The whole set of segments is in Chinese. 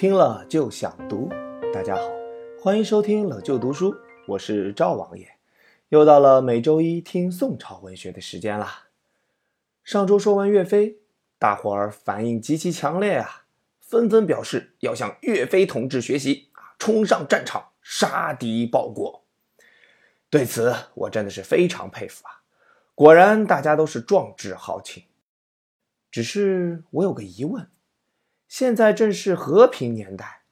听了就想读。大家好，欢迎收听老舅读书，我是赵王爷。又到了每周一听宋朝文学的时间啦。上周说完岳飞，大伙儿反应极其强烈啊，纷纷表示要向岳飞同志学习啊，冲上战场杀敌报国。对此，我真的是非常佩服啊！果然，大家都是壮志豪情。只是我有个疑问。现在正是和平年代，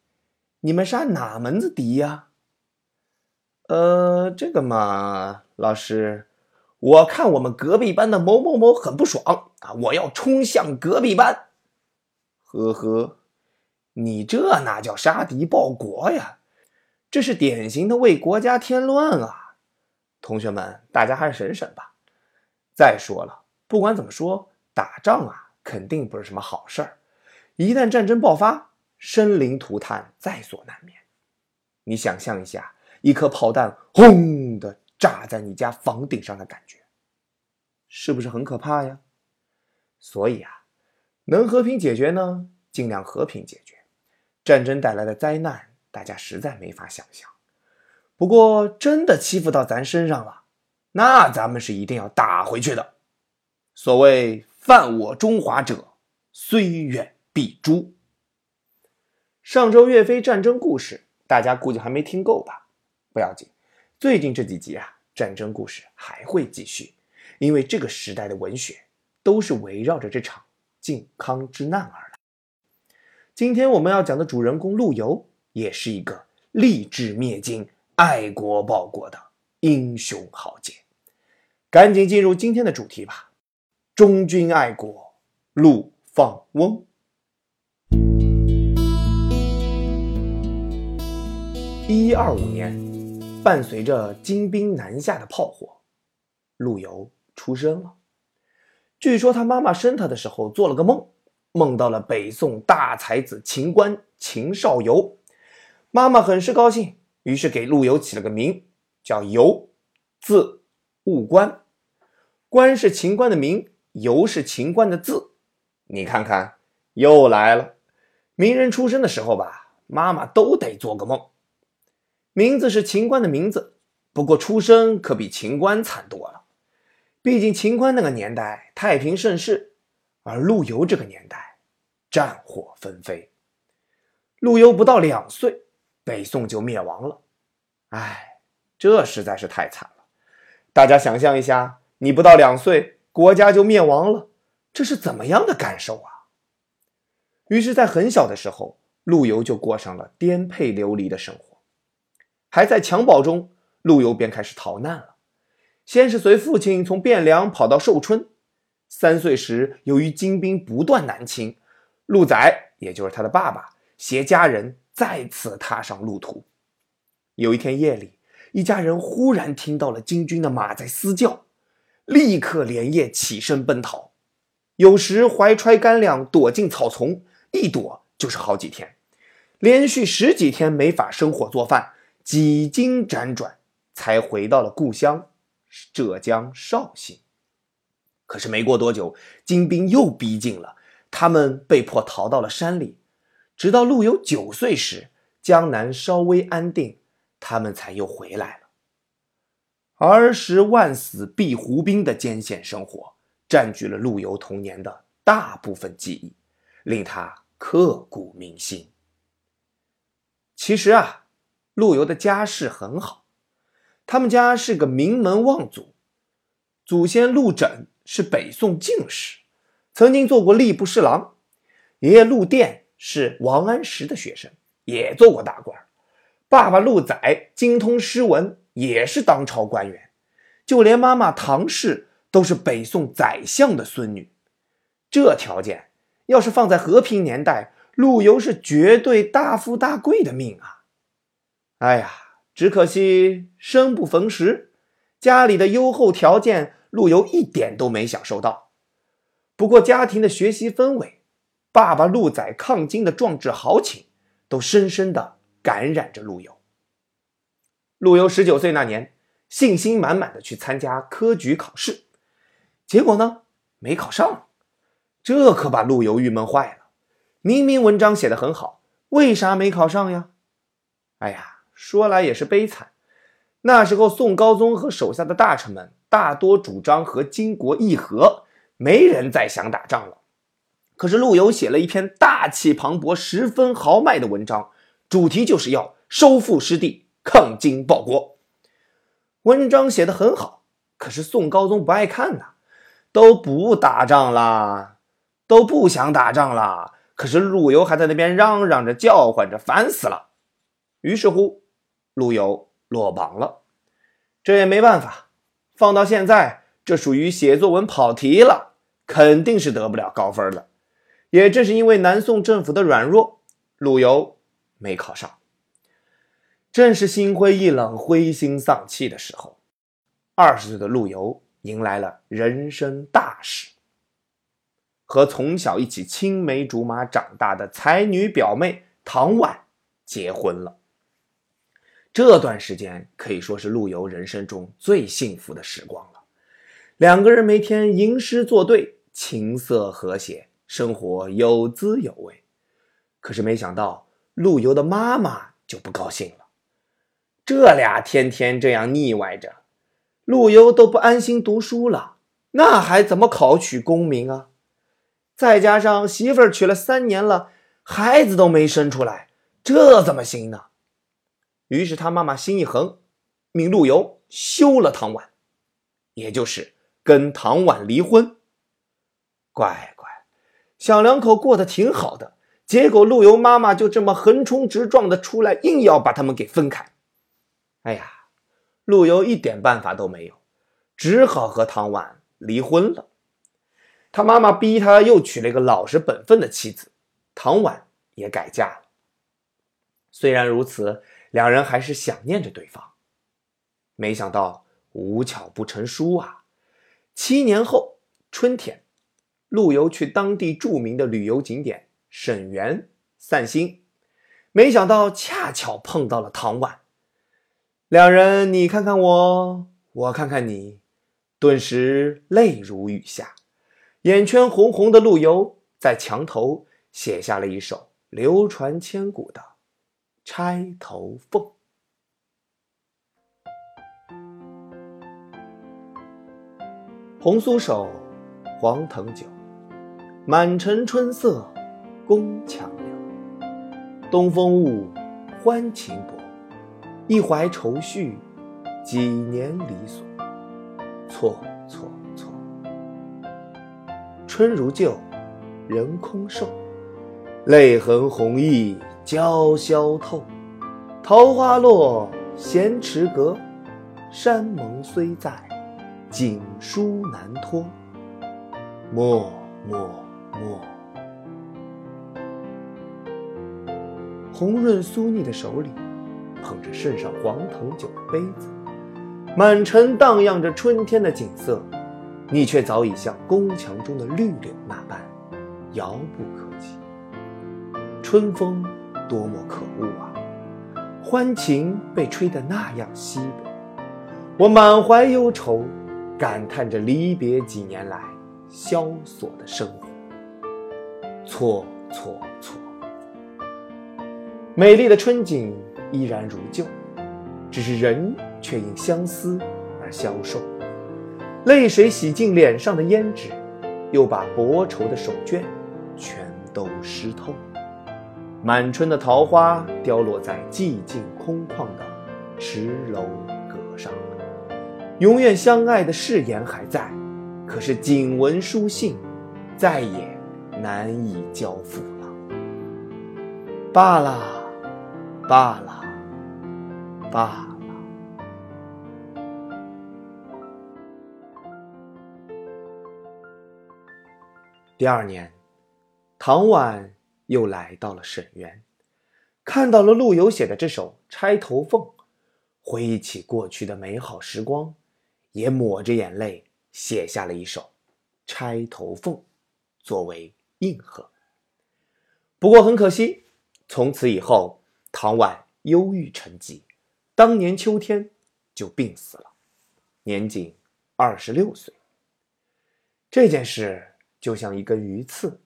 你们杀哪门子敌呀？呃，这个嘛，老师，我看我们隔壁班的某某某很不爽啊，我要冲向隔壁班。呵呵，你这哪叫杀敌报国呀？这是典型的为国家添乱啊！同学们，大家还是省省吧。再说了，不管怎么说，打仗啊，肯定不是什么好事儿。一旦战争爆发，生灵涂炭在所难免。你想象一下，一颗炮弹轰的炸在你家房顶上的感觉，是不是很可怕呀？所以啊，能和平解决呢，尽量和平解决。战争带来的灾难，大家实在没法想象。不过，真的欺负到咱身上了，那咱们是一定要打回去的。所谓犯我中华者，虽远。必诛。上周岳飞战争故事，大家估计还没听够吧？不要紧，最近这几集啊，战争故事还会继续，因为这个时代的文学都是围绕着这场靖康之难而来。今天我们要讲的主人公陆游，也是一个立志灭金、爱国报国的英雄豪杰。赶紧进入今天的主题吧！忠君爱国，陆放翁。一一二五年，伴随着金兵南下的炮火，陆游出生了。据说他妈妈生他的时候做了个梦，梦到了北宋大才子秦观秦少游。妈妈很是高兴，于是给陆游起了个名叫游，字务观。观是秦观的名，游是秦观的字。你看看，又来了。名人出生的时候吧，妈妈都得做个梦。名字是秦观的名字，不过出身可比秦观惨多了。毕竟秦观那个年代太平盛世，而陆游这个年代战火纷飞。陆游不到两岁，北宋就灭亡了。哎，这实在是太惨了。大家想象一下，你不到两岁，国家就灭亡了，这是怎么样的感受啊？于是，在很小的时候，陆游就过上了颠沛流离的生活。还在襁褓中，陆游便开始逃难了。先是随父亲从汴梁跑到寿春。三岁时，由于金兵不断南侵，陆载也就是他的爸爸携家人再次踏上路途。有一天夜里，一家人忽然听到了金军的马在嘶叫，立刻连夜起身奔逃。有时怀揣干粮躲进草丛，一躲就是好几天，连续十几天没法生火做饭。几经辗转，才回到了故乡浙江绍兴。可是没过多久，金兵又逼近了，他们被迫逃到了山里。直到陆游九岁时，江南稍微安定，他们才又回来了。儿时万死避胡兵的艰险生活，占据了陆游童年的大部分记忆，令他刻骨铭心。其实啊。陆游的家世很好，他们家是个名门望族，祖先陆缜是北宋进士，曾经做过吏部侍郎；爷爷陆佃是王安石的学生，也做过大官；爸爸陆载精通诗文，也是当朝官员；就连妈妈唐氏都是北宋宰相的孙女。这条件要是放在和平年代，陆游是绝对大富大贵的命啊！哎呀，只可惜生不逢时，家里的优厚条件，陆游一点都没享受到。不过，家庭的学习氛围，爸爸陆载抗金的壮志豪情，都深深的感染着陆游。陆游十九岁那年，信心满满的去参加科举考试，结果呢，没考上，这可把陆游郁闷坏了。明明文章写得很好，为啥没考上呀？哎呀，说来也是悲惨。那时候，宋高宗和手下的大臣们大多主张和金国议和，没人再想打仗了。可是陆游写了一篇大气磅礴、十分豪迈的文章，主题就是要收复失地、抗金报国。文章写得很好，可是宋高宗不爱看呐，都不打仗啦，都不想打仗啦。可是陆游还在那边嚷嚷着、叫唤着，烦死了。于是乎，陆游。落榜了，这也没办法。放到现在，这属于写作文跑题了，肯定是得不了高分的。也正是因为南宋政府的软弱，陆游没考上。正是心灰意冷、灰心丧气的时候，二十岁的陆游迎来了人生大事，和从小一起青梅竹马长大的才女表妹唐婉结婚了。这段时间可以说是陆游人生中最幸福的时光了。两个人每天吟诗作对，琴瑟和谐，生活有滋有味。可是没想到，陆游的妈妈就不高兴了。这俩天天这样腻歪着，陆游都不安心读书了，那还怎么考取功名啊？再加上媳妇儿娶了三年了，孩子都没生出来，这怎么行呢？于是他妈妈心一横，命陆游休了唐婉，也就是跟唐婉离婚。乖乖，小两口过得挺好的，结果陆游妈妈就这么横冲直撞的出来，硬要把他们给分开。哎呀，陆游一点办法都没有，只好和唐婉离婚了。他妈妈逼他又娶了一个老实本分的妻子，唐婉也改嫁了。虽然如此。两人还是想念着对方，没想到无巧不成书啊！七年后春天，陆游去当地著名的旅游景点沈园散心，没想到恰巧碰到了唐婉。两人你看看我，我看看你，顿时泪如雨下，眼圈红红的陆游在墙头写下了一首流传千古的。钗头凤，红酥手，黄藤酒，满城春色宫墙柳。东风误，欢情薄，一怀愁绪，几年离索。错错错，春如旧，人空瘦，泪痕红浥。鲛绡透，桃花落，闲池阁。山盟虽在，锦书难托。默默默。红润酥腻的手里，捧着盛上黄藤酒的杯子，满城荡漾着春天的景色，你却早已像宫墙中的绿柳那般遥不可及。春风。多么可恶啊！欢情被吹得那样稀薄，我满怀忧愁，感叹着离别几年来萧索的生活。错错错！美丽的春景依然如旧，只是人却因相思而消瘦，泪水洗净脸上的胭脂，又把薄愁的手绢全都湿透。满春的桃花凋落在寂静空旷的石楼阁上，永远相爱的誓言还在，可是锦文书信再也难以交付了。罢了，罢了，罢了。第二年，唐婉。又来到了沈园，看到了陆游写的这首《钗头凤》，回忆起过去的美好时光，也抹着眼泪写下了一首《钗头凤》，作为应和。不过很可惜，从此以后，唐婉忧郁成疾，当年秋天就病死了，年仅二十六岁。这件事就像一根鱼刺。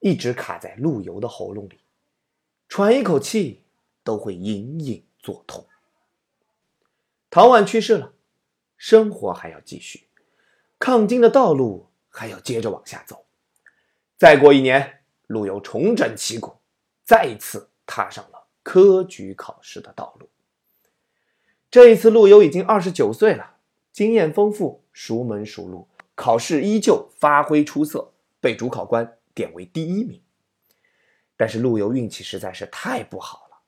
一直卡在陆游的喉咙里，喘一口气都会隐隐作痛。唐婉去世了，生活还要继续，抗金的道路还要接着往下走。再过一年，陆游重整旗鼓，再一次踏上了科举考试的道路。这一次，陆游已经二十九岁了，经验丰富，熟门熟路，考试依旧发挥出色，被主考官点为第一名。但是陆游运气实在是太不好了。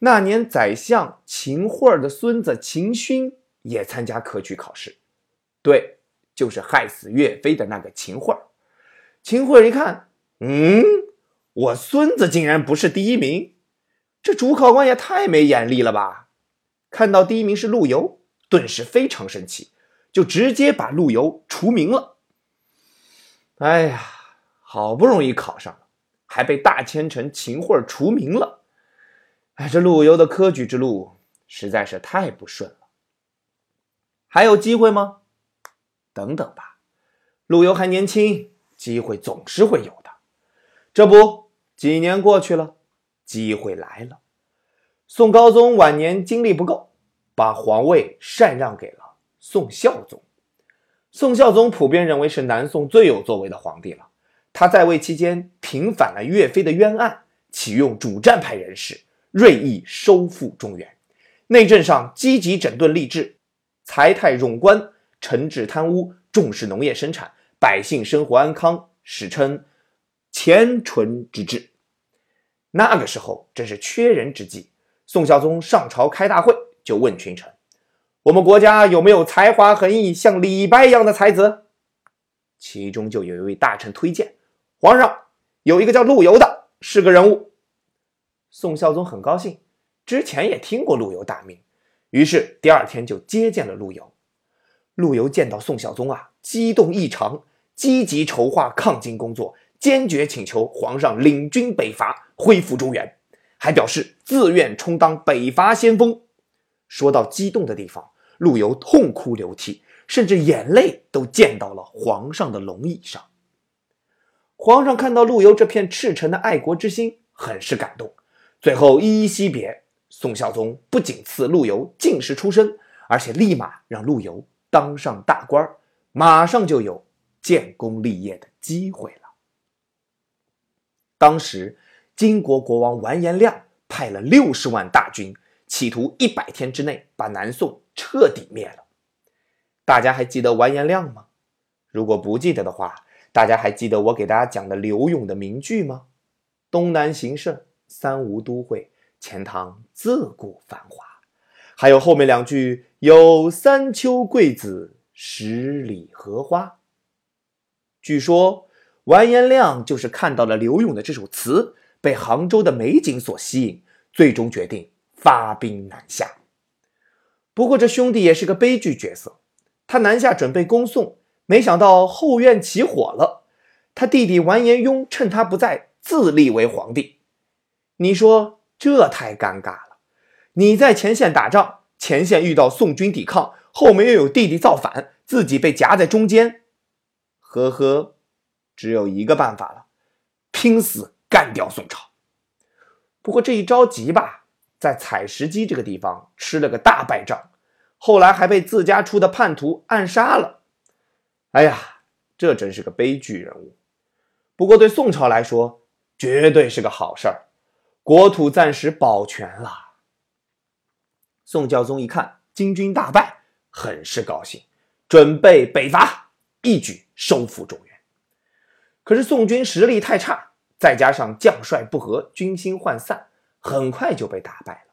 那年，宰相秦桧的孙子秦勋也参加科举考试，对，就是害死岳飞的那个秦桧。秦桧一看，嗯，我孙子竟然不是第一名，这主考官也太没眼力了吧！看到第一名是陆游，顿时非常生气，就直接把陆游除名了。哎呀，好不容易考上了。还被大千臣秦桧除名了，哎，这陆游的科举之路实在是太不顺了。还有机会吗？等等吧，陆游还年轻，机会总是会有的。这不，几年过去了，机会来了。宋高宗晚年精力不够，把皇位禅让给了宋孝宗。宋孝宗普遍认为是南宋最有作为的皇帝了。他在位期间平反了岳飞的冤案，启用主战派人士，锐意收复中原。内政上积极整顿吏治，财泰冗官，惩治贪污，重视农业生产，百姓生活安康，史称乾淳之治。那个时候正是缺人之际，宋孝宗上朝开大会，就问群臣：“我们国家有没有才华横溢、像李白一样的才子？”其中就有一位大臣推荐。皇上有一个叫陆游的，是个人物。宋孝宗很高兴，之前也听过陆游大名，于是第二天就接见了陆游。陆游见到宋孝宗啊，激动异常，积极筹划抗金工作，坚决请求皇上领军北伐，恢复中原，还表示自愿充当北伐先锋。说到激动的地方，陆游痛哭流涕，甚至眼泪都溅到了皇上的龙椅上。皇上看到陆游这片赤诚的爱国之心，很是感动。最后依依惜别，宋孝宗不仅赐陆游进士出身，而且立马让陆游当上大官，马上就有建功立业的机会了。当时金国国王完颜亮派了六十万大军，企图一百天之内把南宋彻底灭了。大家还记得完颜亮吗？如果不记得的话，大家还记得我给大家讲的刘永的名句吗？东南形胜，三吴都会，钱塘自古繁华。还有后面两句有三秋桂子，十里荷花。据说完颜亮就是看到了刘永的这首词，被杭州的美景所吸引，最终决定发兵南下。不过这兄弟也是个悲剧角色，他南下准备攻宋。没想到后院起火了，他弟弟完颜雍趁他不在自立为皇帝。你说这太尴尬了！你在前线打仗，前线遇到宋军抵抗，后面又有弟弟造反，自己被夹在中间。呵呵，只有一个办法了，拼死干掉宋朝。不过这一着急吧，在采石矶这个地方吃了个大败仗，后来还被自家出的叛徒暗杀了。哎呀，这真是个悲剧人物。不过对宋朝来说，绝对是个好事儿，国土暂时保全了。宋教宗一看金军大败，很是高兴，准备北伐，一举收复中原。可是宋军实力太差，再加上将帅不和，军心涣散，很快就被打败了。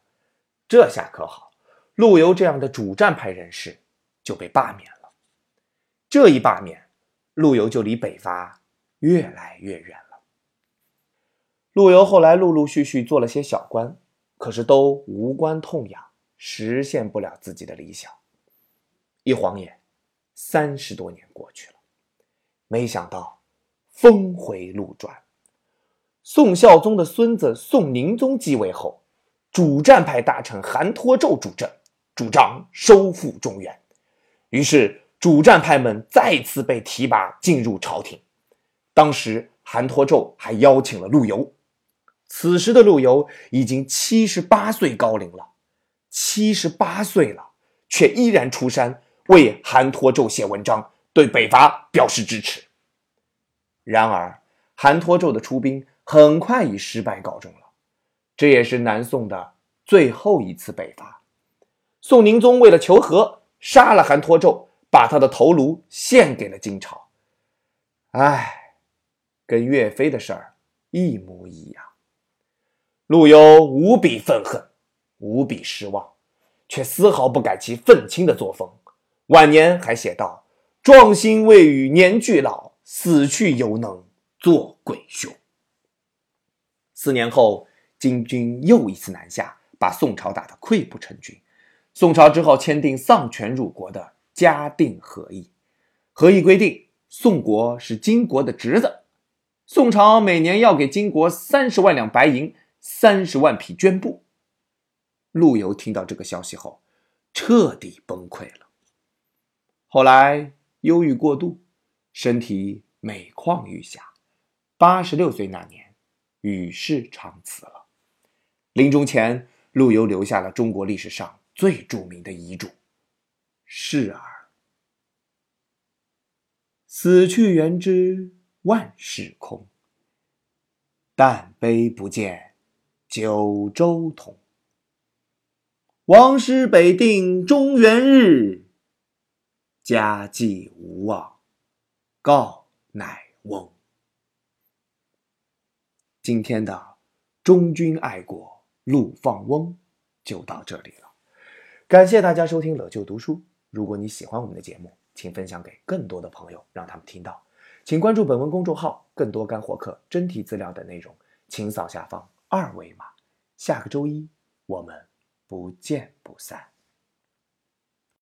这下可好，陆游这样的主战派人士就被罢免了。这一罢免，陆游就离北伐越来越远了。陆游后来陆陆续续做了些小官，可是都无关痛痒，实现不了自己的理想。一晃眼，三十多年过去了，没想到峰回路转，宋孝宗的孙子宋宁宗继位后，主战派大臣韩托胄主政，主张收复中原，于是。主战派们再次被提拔进入朝廷，当时韩托胄还邀请了陆游。此时的陆游已经七十八岁高龄了，七十八岁了，却依然出山为韩托胄写文章，对北伐表示支持。然而，韩托胄的出兵很快以失败告终了，这也是南宋的最后一次北伐。宋宁宗为了求和，杀了韩托胄，把他的头颅献给了金朝。唉，跟岳飞的事儿一模一样。陆游无比愤恨，无比失望，却丝毫不改其愤青的作风。晚年还写道：“壮心未与年俱老，死去犹能作鬼雄。”四年后，金军又一次南下，把宋朝打得溃不成军。宋朝只好签订丧权辱国的嘉定和议。和议规定。宋国是金国的侄子，宋朝每年要给金国三十万两白银，三十万匹绢布。陆游听到这个消息后，彻底崩溃了。后来忧郁过度，身体每况愈下，八十六岁那年与世长辞了。临终前，陆游留下了中国历史上最著名的遗嘱：“是儿。”死去元知万事空，但悲不见九州同。王师北定中原日，家祭无忘告乃翁。今天的忠君爱国陆放翁就到这里了，感谢大家收听《乐就读书》。如果你喜欢我们的节目，请分享给更多的朋友，让他们听到。请关注本文公众号，更多干货课、真题资料等内容，请扫下方二维码。下个周一，我们不见不散。